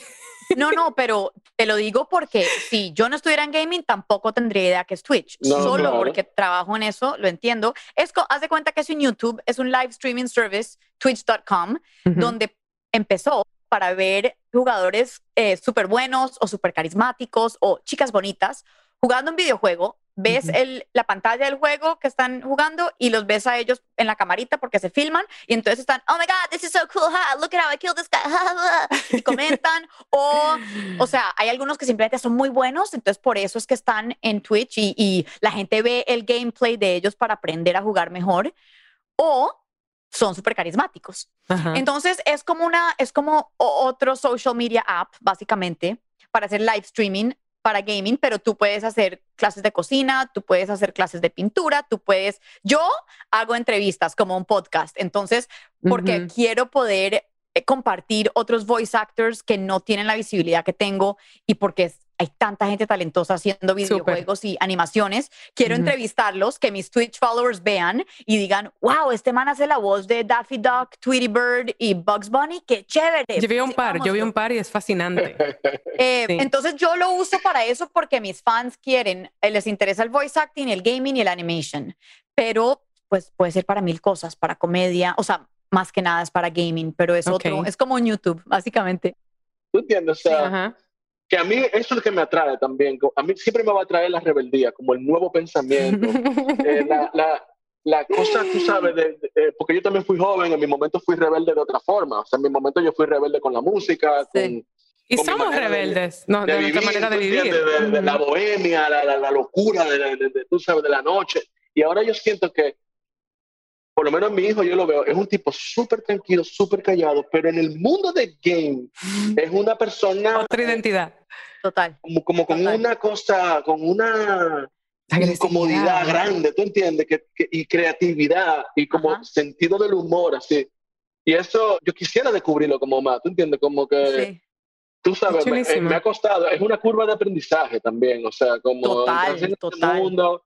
S3: No, no, pero te lo digo porque si yo no estuviera en gaming, tampoco tendría idea que es Twitch.
S4: No,
S3: Solo porque trabajo en eso, lo entiendo. Es, haz de cuenta que es un YouTube, es un live streaming service, twitch.com, donde empezó para ver jugadores súper buenos o súper carismáticos o chicas bonitas jugando un videojuego. Ves el, la pantalla del juego que están jugando y los ves a ellos en la camarita porque se filman y entonces están, oh my God, this is so cool, ha, look at how I killed this guy, ha, ha", y comentan o o sea, hay algunos que simplemente son muy buenos, entonces por eso es que están en Twitch y, y la gente ve el gameplay de ellos para aprender a jugar mejor. O son súper carismáticos.
S1: Ajá.
S3: Entonces es como una, es como otro social media app, básicamente, para hacer live streaming para gaming, pero tú puedes hacer clases de cocina, tú puedes hacer clases de pintura, tú puedes, yo hago entrevistas como un podcast, entonces, porque quiero poder eh, compartir otros voice actors que no tienen la visibilidad que tengo y porque es- hay tanta gente talentosa haciendo videojuegos y animaciones, quiero entrevistarlos, que mis Twitch followers vean y digan, wow, este man hace la voz de Daffy Duck, Tweety Bird y Bugs Bunny, qué chévere.
S1: Yo vi un par, yo vi
S3: sigámoslo".
S1: un par y es fascinante.
S3: Eh,
S1: Sí.
S3: Entonces yo lo uso para eso porque mis fans quieren, eh, les interesa el voice acting, el gaming y el animation, pero pues puede ser para mil cosas, para comedia, o sea, más que nada es para gaming, pero es otro, es como un YouTube, básicamente.
S4: ¿Tú entiendes? O sea,
S1: Ajá.
S4: Que a mí eso es lo que me atrae también. A mí siempre me va a atraer la rebeldía, como el nuevo pensamiento. Eh, la, la, la cosa, tú sabes, de, de- eh, porque yo también fui joven, en mi momento fui rebelde de otra forma. O sea, en mi momento yo fui rebelde con la música,
S3: Sí.
S4: con,
S1: y somos
S4: manera de-
S1: rebeldes, no, de,
S4: de
S1: nuestra
S4: vivir,
S1: manera de
S4: ¿tú
S1: vivir.
S4: De, de la bohemia, la, la, la locura, de- tú sabes, de la noche. Y ahora yo siento que, por lo menos mi hijo, yo lo veo, es un tipo súper tranquilo, súper callado, pero en el mundo de game es una persona
S1: Otra identidad.
S3: Total.
S4: como, como con
S3: Total.
S4: una cosa, con una incomodidad grande, ¿tú entiendes? Que, que- y creatividad y como
S3: Ajá.
S4: sentido del humor, así. Y eso yo quisiera descubrirlo como más, ¿tú entiendes? Como que,
S3: Sí.
S4: tú sabes, me, eh, me ha costado, es una curva de aprendizaje también, o sea, como
S3: Total,
S4: en este
S3: total.
S4: mundo.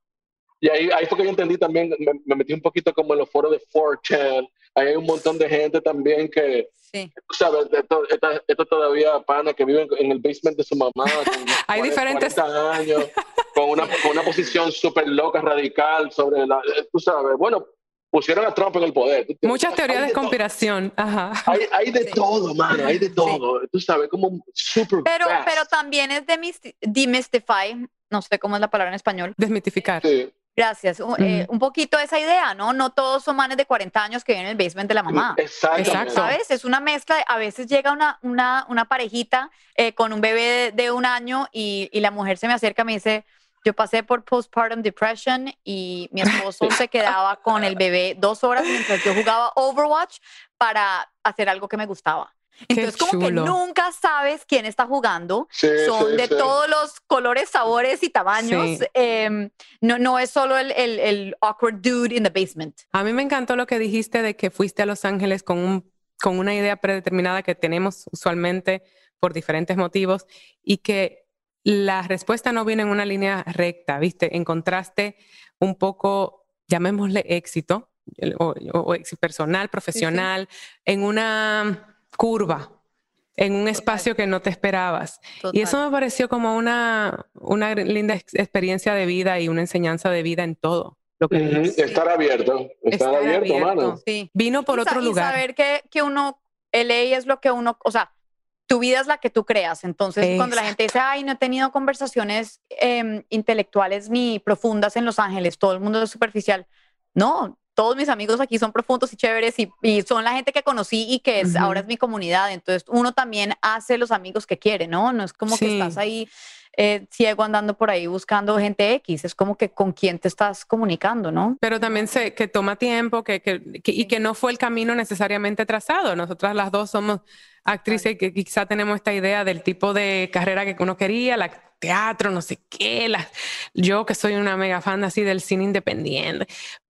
S4: Y ahí, ahí fue que yo entendí también, me, me metí un poquito como en los foros de 4chan, hay un montón de gente también que,
S3: Sí.
S4: tú sabes, esto, esta- esto todavía pana que viven en el basement de su mamá. con
S1: Hay
S4: 40,
S1: diferentes-
S4: 40 años, con una, con una posición súper loca, radical sobre la, eh, tú sabes, bueno, pusieron a Trump en el poder.
S1: Muchas teorías de
S4: todo.
S1: conspiración. Ajá.
S4: Hay, hay de
S3: Sí.
S4: todo, mano, hay de todo. Tú sabes, como super
S3: Pero,
S4: fast.
S3: pero también es demisti- demystify, no sé cómo es la palabra en español.
S1: Desmitificar.
S4: Sí.
S3: Gracias. Un, eh, un poquito esa idea, ¿no? No todos son manes de 40 años que viven en el basement de la mamá.
S1: Exacto.
S3: ¿Sabes? Es una mezcla. de- a veces llega una, una, una parejita eh, con un bebé de, de un año y, y la mujer se me acerca y me dice, yo pasé por postpartum depression y mi esposo se quedaba con el bebé dos horas mientras yo jugaba Overwatch para hacer algo que me gustaba.
S1: Qué
S3: Entonces, como que nunca sabes quién está jugando.
S4: Sí,
S3: Son
S4: sí,
S3: de
S4: sí.
S3: todos los colores, sabores y tamaños.
S1: Sí.
S3: Em, no, no es solo el, el, el awkward dude in the basement.
S1: A mí me encantó lo que dijiste de que fuiste a Los Ángeles con, un, con una idea predeterminada que tenemos usualmente por diferentes motivos y que la respuesta no viene en una línea recta, ¿viste? Encontraste un poco, llamémosle éxito, o, o- o éxito personal, profesional, en una curva, en un espacio que no te esperabas. Y eso me pareció como una, una linda ex- experiencia de vida y una enseñanza de vida en todo. Lo que
S4: Ujú,
S1: dijiste.
S4: Estar abierto, estar,
S1: Estar
S4: abierto,
S1: abierto.
S4: mano.
S3: Sí.
S1: Vino por
S3: Y
S1: otro
S3: y
S1: lugar.
S3: saber que, que uno, LA es lo que uno, o sea, tu vida es la que tú creas. Entonces, cuando la gente dice, ay, no he tenido conversaciones em, intelectuales ni profundas en Los Ángeles, todo el mundo es superficial. No, todos mis amigos aquí son profundos y chéveres y, y son la gente que conocí y que es,
S1: Ujú.
S3: ahora es mi comunidad. Entonces, uno también hace los amigos que quiere, ¿no? No es como que
S1: Sí.
S3: estás ahí eh, ciego andando por ahí buscando gente X, es como que con quién te estás comunicando, ¿no?
S1: Pero también sé que toma tiempo que, que- que- y que no fue el camino necesariamente trazado. Nosotras las dos somos actrices que quizá tenemos esta idea del tipo de carrera que uno quería, la teatro, no sé qué. la- yo que soy una mega fan así del cine independiente.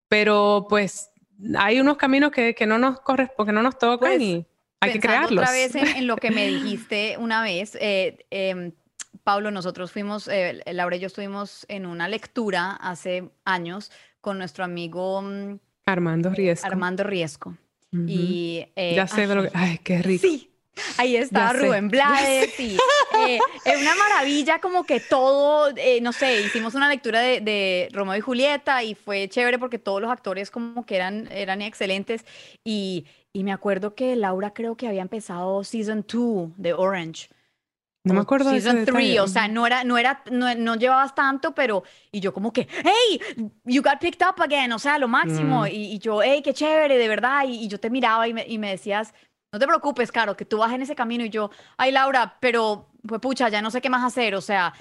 S1: Pero pues hay unos caminos que, que no nos corresponden, que no nos tocan
S3: Pues,
S1: y hay que crearlos.
S3: Otra vez en, en lo que me dijiste una vez, eh, em, Pablo, nosotros fuimos, eh, Laura y yo estuvimos en una lectura hace años con nuestro amigo mm,
S1: Armando Riesco.
S3: Armando Riesco. Y eh,
S1: ya sé lo que... Ay, qué rico.
S3: Sí, ahí está
S1: Ya sé,
S3: Rubén Blades y eh, es una maravilla como que todo, eh, no sé, hicimos una lectura de, de Romeo y Julieta y fue chévere porque todos los actores como que eran, eran excelentes y, y me acuerdo que Laura creo que había empezado Season 2 de Orange.
S1: No me acuerdo de ese
S3: Season 3,
S1: detalle.
S3: o sea, no era, no era, no, no llevabas tanto, pero, y yo como que, hey, you got picked up again, o sea, lo máximo,
S1: Mm.
S3: y, y yo, hey, qué chévere, de verdad, y, y yo te miraba y me, y me decías, no te preocupes, Caro, que tú vas en ese camino, y yo, ay, Laura, pero, pues pucha, ya no sé qué más hacer, o sea,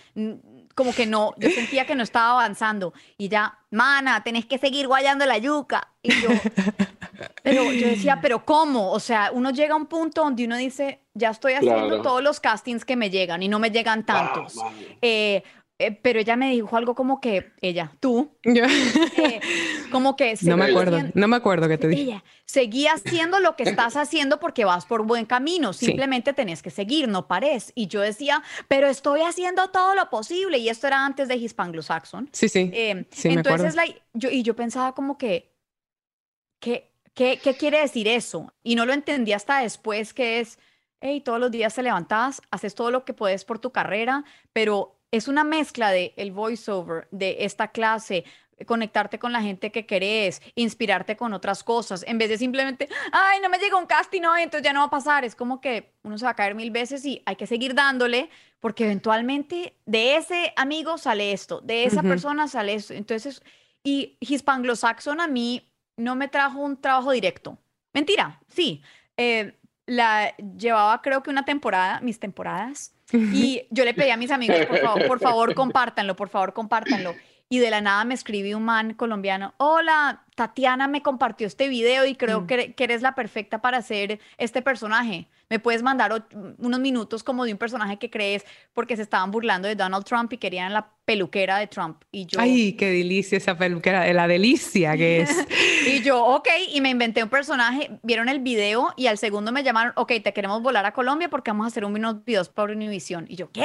S3: como que no, yo sentía que no estaba avanzando, y ya, mana, tenés que seguir guayando la yuca, y yo, pero yo decía, pero ¿cómo? O sea, uno llega a un punto donde uno dice, ya estoy haciendo
S4: Claro.
S3: todos los castings que me llegan y no me llegan tantos.
S4: Ah.
S3: Eh, eh, pero ella me dijo algo como que, ella, tú,
S1: Yo-
S3: eh, como que...
S1: no me acuerdo,
S3: haciendo-
S1: no me acuerdo que te dije.
S3: ella, seguí haciendo lo que estás haciendo porque vas por buen camino.
S1: Sí.
S3: Simplemente tenés que seguir, no pares. Y yo decía, pero estoy haciendo todo lo posible. Y esto era antes de Hispanglo-Saxon.
S1: Sí, sí.
S3: Eh,
S1: Sí, me
S3: entonces, like, yo, y yo pensaba como que, ¿qué, qué, qué quiere decir eso? Y no lo entendí hasta después, que es, hey, todos los días te levantas, haces todo lo que puedes por tu carrera, pero es una mezcla de el voiceover, de esta clase, conectarte con la gente que querés, inspirarte con otras cosas, en vez de simplemente, ay, no me llegó un casting hoy, entonces ya no va a pasar. Es como que uno se va a caer mil veces y hay que seguir dándole, porque eventualmente de ese amigo sale esto, de esa persona sale esto. Entonces, y Hispanglo-Saxon a mí no me trajo un trabajo directo. Mentira, sí. Eh, la llevaba creo que una temporada, mis temporadas, y yo le pedí a mis amigos, por favor, por favor, compártanlo, por favor, compártanlo. Y de la nada me escribí un man colombiano, hola, Tatiana me compartió este video y creo
S1: Mm.
S3: que, que eres la perfecta para hacer este personaje. Me puedes mandar unos minutos como de un personaje que crees porque se estaban burlando de Donald Trump y querían la peluquera de Trump. Y yo,
S1: Ay, qué delicia esa peluquera, la delicia que es.
S3: y yo, ok, y me inventé un personaje, vieron el video y al segundo me llamaron, ok, te queremos volar a Colombia porque vamos a hacer unos videos para Univision. Y yo, ¿qué?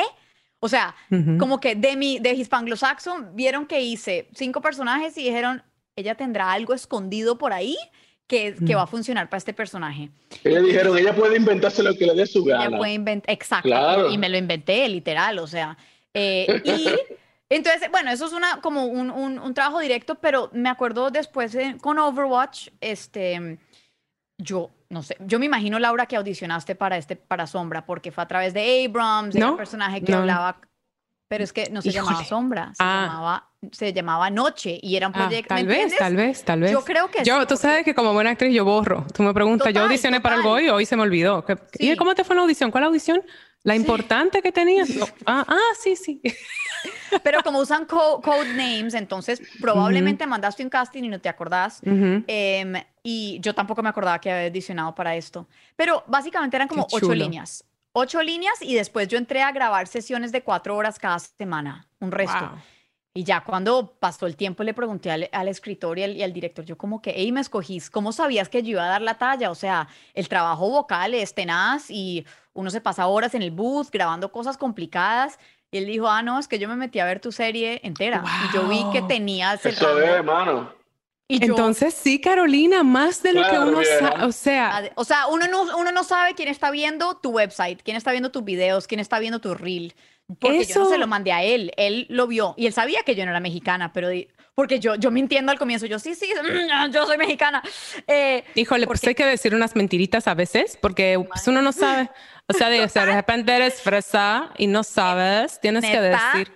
S3: O sea, como que de mi, de Hispanglo-Saxon, vieron que hice cinco personajes y dijeron, ella tendrá algo escondido por ahí que, que
S1: Mm.
S3: va a funcionar para este personaje.
S4: Ellos dijeron, ella puede inventarse lo que le dé su
S3: Ella
S4: gana.
S3: puede inventar, exacto,
S4: Claro.
S3: y me lo inventé, literal, o sea. eh, y entonces, bueno, eso es una, como un, un- un trabajo directo, pero me acuerdo después de- con Overwatch, este, yo, no sé, yo me imagino, Laura, que audicionaste para este, para Sombra, porque fue a través de Abrams, era
S1: No,
S3: un personaje que
S1: no.
S3: hablaba, pero es que no se llamaba
S1: Híjole.
S3: Sombra, se,
S1: Ah.
S3: llamaba, se llamaba Noche, y era un
S1: Ah,
S3: proyecto, ¿me
S1: tal vez,
S3: entiendes?
S1: tal vez, tal vez.
S3: Yo creo que
S1: Yo,
S3: sí,
S1: tú
S3: porque-
S1: sabes que como buena actriz yo borro. Tú me preguntas, yo
S3: Total,
S1: audicioné para algo y hoy se me olvidó. ¿Qué-
S3: Sí.
S1: ¿Y cómo te fue la audición? ¿Cuál audición? La importante que tenías. No, Ah, ah, sí, sí.
S3: Pero como usan co- code names, entonces probablemente mandaste un casting y no te acordás. Em, y yo tampoco me acordaba que había audicionado para esto. Pero básicamente eran como ocho líneas. Ocho líneas y después yo entré a grabar sesiones de cuatro horas cada semana, un resto.
S1: Wow.
S3: Y ya cuando pasó el tiempo le pregunté al, al escritor y al, y al director, yo como que, hey, me escogís, ¿cómo sabías que yo iba a dar la talla? O sea, el trabajo vocal es tenaz y uno se pasa horas en el booth grabando cosas complicadas. Y él dijo, ah, no, es que yo me metí a ver tu serie entera. Y yo vi que tenías el
S4: Eso es, hermano.
S3: Y yo,
S1: Entonces sí, Carolina, más de lo que uno sabe. O sea,
S3: O sea, uno no, uno no sabe quién está viendo tu website, quién está viendo tus videos, quién está viendo tu reel. Porque yo no se lo mandé a él, él lo vio y él sabía que yo no era mexicana, pero di- porque yo, yo mintiendo al comienzo, yo sí, sí, yo soy mexicana. Eh,
S1: híjole, pues
S3: porque-
S1: hay que decir unas mentiritas a veces porque pues, uno no sabe. O sea, de, o sea, de repente eres fresa y no sabes, tienes que
S3: ¿Neta?
S1: decir.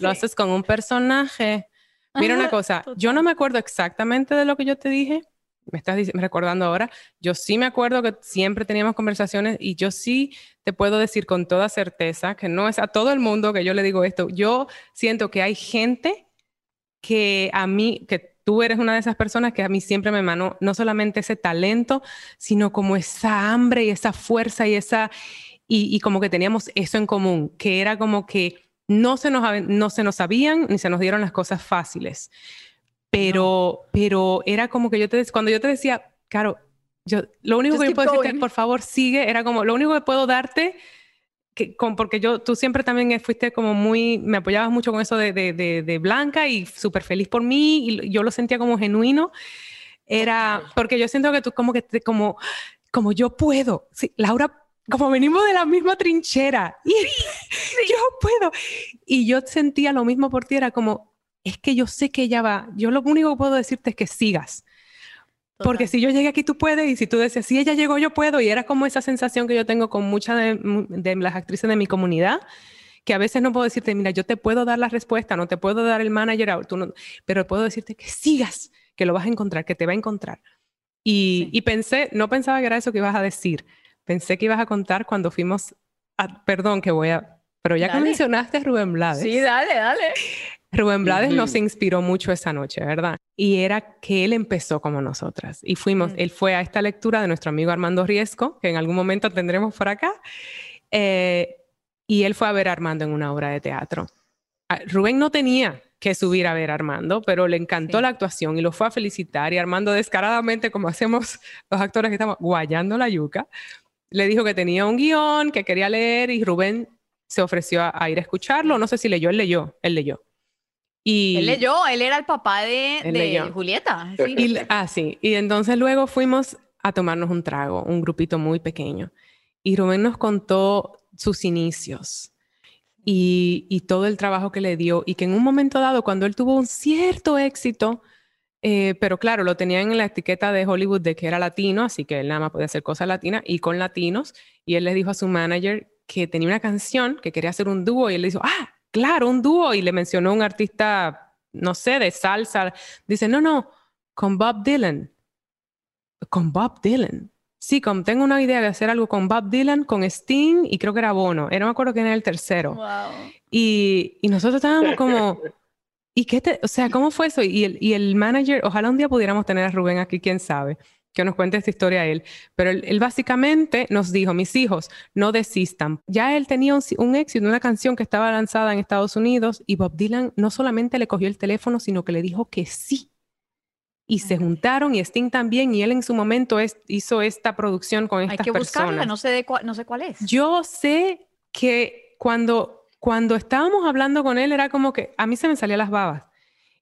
S1: Lo haces con un personaje. Mira una cosa, yo no me acuerdo exactamente de lo que yo te dije. Me estás recordando ahora. Yo sí me acuerdo que siempre teníamos conversaciones y yo sí te puedo decir con toda certeza que no es a todo el mundo que yo le digo esto. Yo siento que hay gente que a mí, que tú eres una de esas personas que a mí siempre me emanó no solamente ese talento, sino como esa hambre y esa fuerza y esa, y, y como que teníamos eso en común, que era como que no se nos, no se nos sabían ni se nos dieron las cosas fáciles. Pero, pero era como que yo te, cuando yo te decía, claro, yo, lo único
S3: Just
S1: que yo puedo decirte por favor, sigue, era como, lo único que puedo darte, que, con, porque yo, tú siempre también fuiste como muy, me apoyabas mucho con eso de, de, de, de Blanca y súper feliz por mí, y yo lo sentía como genuino, era, porque yo siento que tú como que, te, como, como yo puedo, sí, Laura, como venimos de la misma trinchera, y yo puedo, y yo sentía lo mismo por ti, era como, es que yo sé que ella va, yo lo único que puedo decirte es que sigas, porque si yo llegué aquí, tú puedes, y si tú decías, si ella llegó, yo puedo, y era como esa sensación que yo tengo con muchas de, de las actrices de mi comunidad, que a veces no puedo decirte, mira, yo te puedo dar la respuesta, no te puedo dar el manager, tú no- pero puedo decirte que sigas, que lo vas a encontrar, que te va a encontrar. Y,
S3: Sí.
S1: y pensé, no pensaba que era eso que ibas a decir, pensé que ibas a contar cuando fuimos, a, perdón, que voy a, pero ya que
S3: Dale.
S1: mencionaste a Rubén Blades.
S3: Sí, dale, dale.
S1: Rubén Blades
S4: Ujú.
S1: nos inspiró mucho esa noche, ¿verdad? Y era que él empezó como nosotras. Y fuimos,
S3: Mm.
S1: él fue a esta lectura de nuestro amigo Armando Riesco, que en algún momento tendremos por acá, eh, y él fue a ver a Armando en una obra de teatro. Ah, Rubén no tenía que subir a ver a Armando, pero le encantó
S3: Sí.
S1: la actuación y lo fue a felicitar. Y Armando, descaradamente, como hacemos los actores que estamos guayando la yuca, le dijo que tenía un guion, que quería leer, y Rubén se ofreció a, a ir a escucharlo. No sé si leyó, él leyó, él leyó. Y,
S3: Él leyó, él era el papá de. Julieta. sí.
S1: y, ah, sí. Y entonces luego fuimos a tomarnos un trago, un grupito muy pequeño. Y Rubén nos contó sus inicios y, y todo el trabajo que le dio. Y que en un momento dado, cuando él tuvo un cierto éxito, eh, pero claro, lo tenía en la etiqueta de Hollywood de que era latino, así que él nada más podía hacer cosas latinas y con latinos. Y él le dijo a su manager que tenía una canción, que quería hacer un dúo. Y él le dijo, ah, claro, un dúo. Y le mencionó un artista, no sé, de salsa. Dice, no, no, con Bob Dylan. Con Bob Dylan. Sí, con, tengo una idea de hacer algo con Bob Dylan, con Sting y creo que era Bono. Era, no me acuerdo quién era el tercero.
S3: Wow.
S1: Y, y nosotros estábamos como, ¿y qué te, o sea, cómo fue eso? Y el, y el manager, ojalá un día pudiéramos tener a Rubén aquí, quién sabe, que nos cuente esta historia a él. Pero él, él básicamente nos dijo, mis hijos, no desistan. Ya él tenía un, un éxito, una canción que estaba lanzada en Estados Unidos y Bob Dylan no solamente le cogió el teléfono, sino que le dijo que sí. Y se juntaron y Sting también, y él en su momento es- hizo esta producción con
S3: Hay
S1: estas
S3: que buscarla,
S1: personas.
S3: no sé, de no sé cuál es.
S1: Yo sé que cuando, cuando estábamos hablando con él era como que a mí se me salían las babas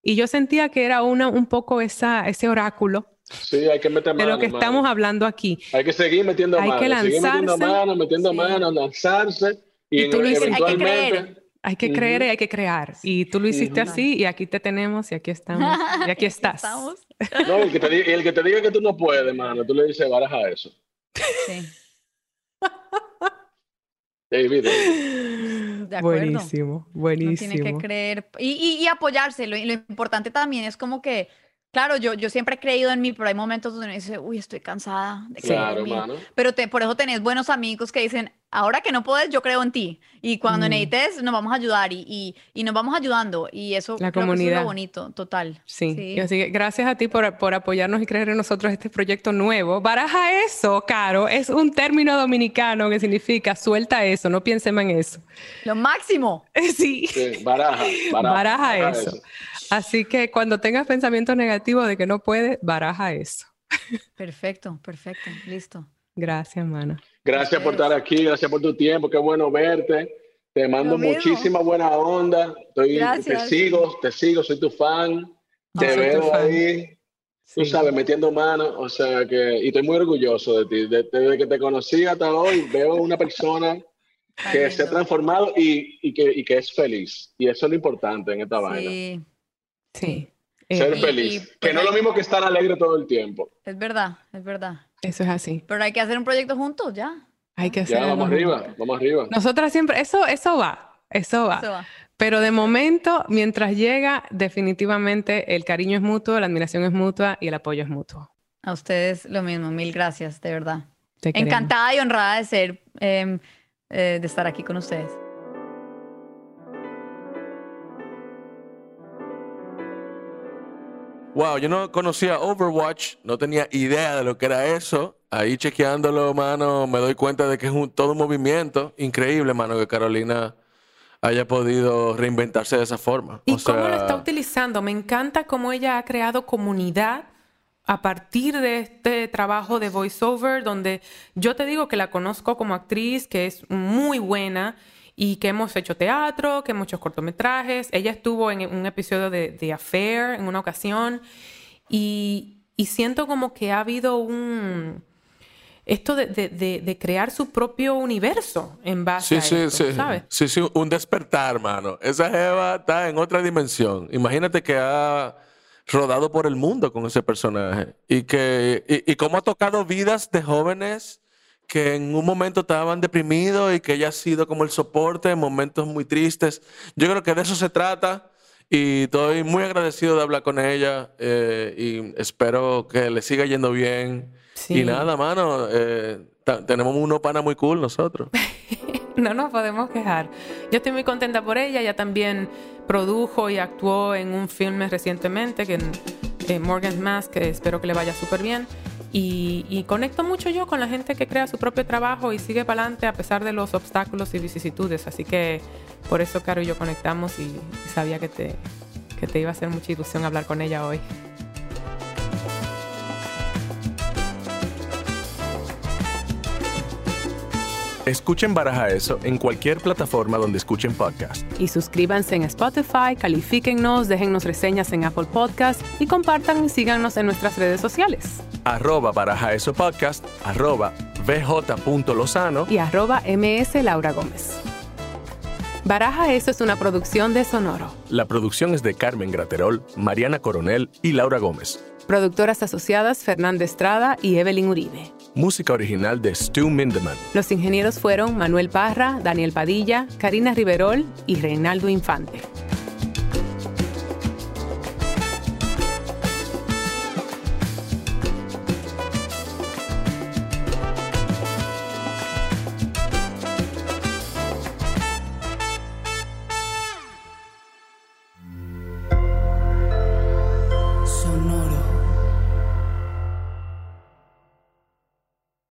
S1: y yo sentía que era una, un poco esa, ese oráculo
S4: Sí, hay que meter
S1: de
S4: mano.
S1: lo que
S4: mano.
S1: estamos hablando aquí.
S4: Hay que seguir metiendo
S1: Hay
S4: mano.
S1: que
S4: seguir metiendo
S1: lanzarse.
S4: mano, metiendo
S3: Sí.
S4: mano, lanzarse. Y,
S1: Y tú lo hiciste.
S3: Hay que creer.
S1: Hay que
S4: Ujú.
S1: creer y hay que crear. Y tú lo hiciste
S4: Ujú.
S1: así y aquí te tenemos y aquí estamos y aquí estás.
S4: No, el que, te diga, el que te diga que tú no puedes, mano, tú le dices, baraja eso.
S3: Sí.
S4: David,
S3: De acuerdo.
S1: Buenísimo,
S3: Uno
S1: buenísimo.
S3: tiene que creer y, y, y apoyarse. Lo importante también es como que, claro, yo, yo siempre he creído en mí, pero hay momentos donde uno dice, uy, estoy cansada de creer
S4: claro,
S3: en mí.
S4: mano.
S3: Pero te, por eso tenés buenos amigos que dicen, ahora que no puedes, yo creo en ti. Y cuando
S1: Mm.
S3: necesites, nos vamos a ayudar y, y, y nos vamos ayudando. Y eso,
S1: La
S3: creo que eso es
S1: comunidad.
S3: lo bonito, total.
S1: Sí.
S3: Sí.
S1: y así que gracias a ti por, por apoyarnos y creer en nosotros este proyecto nuevo. Baraja eso, Caro, es un término dominicano que significa suelta eso, no piensen más en eso.
S3: Lo máximo.
S1: Sí.
S4: Sí, baraja, baraja.
S1: Baraja eso. Así que cuando tengas pensamientos negativos de que no puedes, baraja eso.
S3: Perfecto, perfecto. Listo.
S1: Gracias, mana.
S4: Gracias por estar aquí, gracias por tu tiempo, qué bueno verte. Te mando muchísima buena onda. Estoy, te sigo, te sigo, soy tu fan. Te
S1: tu
S4: veo
S1: fan.
S4: ahí, tú
S1: Sí.
S4: sabes, metiendo manos. O sea que, y estoy muy orgulloso de ti. De- Desde que te conocí hasta hoy, veo una persona que se ha transformado y, y que, y que es feliz. Y eso es lo importante en esta vaina.
S3: Sí.
S4: Ser
S1: Eh,
S3: Y-
S4: feliz.
S3: y,
S4: que
S3: pues,
S4: no es lo mismo que estar alegre todo el tiempo.
S3: es verdad, es verdad.
S1: eso es así.
S3: Pero hay que hacer un proyecto juntos, ya.
S1: Hay que
S4: Ya,
S1: hacerlo.
S4: vamos arriba, vamos arriba.
S1: Nosotras siempre, eso, eso va, eso va.
S3: Eso va.
S1: Pero de momento, mientras llega, definitivamente el cariño es mutuo, la admiración es mutua y el apoyo es mutuo.
S3: A ustedes lo mismo. Mil gracias, de verdad.
S1: Te queremos.
S3: Encantada y honrada de ser, em, eh, de estar aquí con ustedes.
S2: Wow, yo no conocía Overwatch, no tenía idea de lo que era eso. Ahí chequeándolo, mano, me doy cuenta de que es un, todo un movimiento increíble, mano, que Carolina haya podido reinventarse de esa forma.
S1: ¿Y
S2: O
S1: cómo lo
S2: sea,
S1: está utilizando? Me encanta cómo ella ha creado comunidad a partir de este trabajo de voiceover, donde yo te digo que la conozco como actriz, que es muy buena y que hemos hecho teatro, que hemos hecho cortometrajes. Ella estuvo en un episodio de, de Affair en una ocasión y, y siento como que ha habido un... Esto de, de- de- de crear su propio universo en base
S2: Sí,
S1: a
S2: sí,
S1: esto,
S2: sí.
S1: ¿sabes?
S2: Sí, sí, un despertar, mano. Esa Jeva está en otra dimensión. Imagínate que ha rodado por el mundo con ese personaje y que y, y cómo ha tocado vidas de jóvenes que en un momento estaban deprimidos y que ella ha sido como el soporte en momentos muy tristes. Yo creo que de eso se trata y estoy muy agradecido de hablar con ella eh, y espero que le siga yendo bien.
S1: Sí.
S2: Y nada, mano, eh, tenemos unos panas muy cool nosotros.
S1: No nos podemos quejar. Yo estoy muy contenta por ella. Ella también produjo y actuó en un filme recientemente, que eh, Morgan's Mask, que espero que le vaya súper bien. Y, y conecto mucho yo con la gente que crea su propio trabajo y sigue para adelante a pesar de los obstáculos y vicisitudes. Así que por eso, Caro y yo conectamos y, y sabía que te, que te iba a hacer mucha ilusión hablar con ella hoy.
S5: Escuchen Baraja Eso en cualquier plataforma donde escuchen podcast.
S1: Y suscríbanse en Spotify, califíquennos, déjennos reseñas en Apple Podcast y compartan y síganos en nuestras redes sociales.
S5: Arroba Baraja Eso Podcast, arroba bj.lozano.
S1: y arroba ms Laura Gómez. Baraja Eso es una producción de Sonoro.
S5: La producción es de Carmen Graterol, Mariana Coronel y Laura Gómez.
S1: Productoras asociadas Fernanda Estrada y Evelyn Uribe.
S5: Música original de Stu Mindeman.
S1: Los ingenieros fueron Manuel Parra, Daniel Padilla, Karina Riverol y Reinaldo Infante.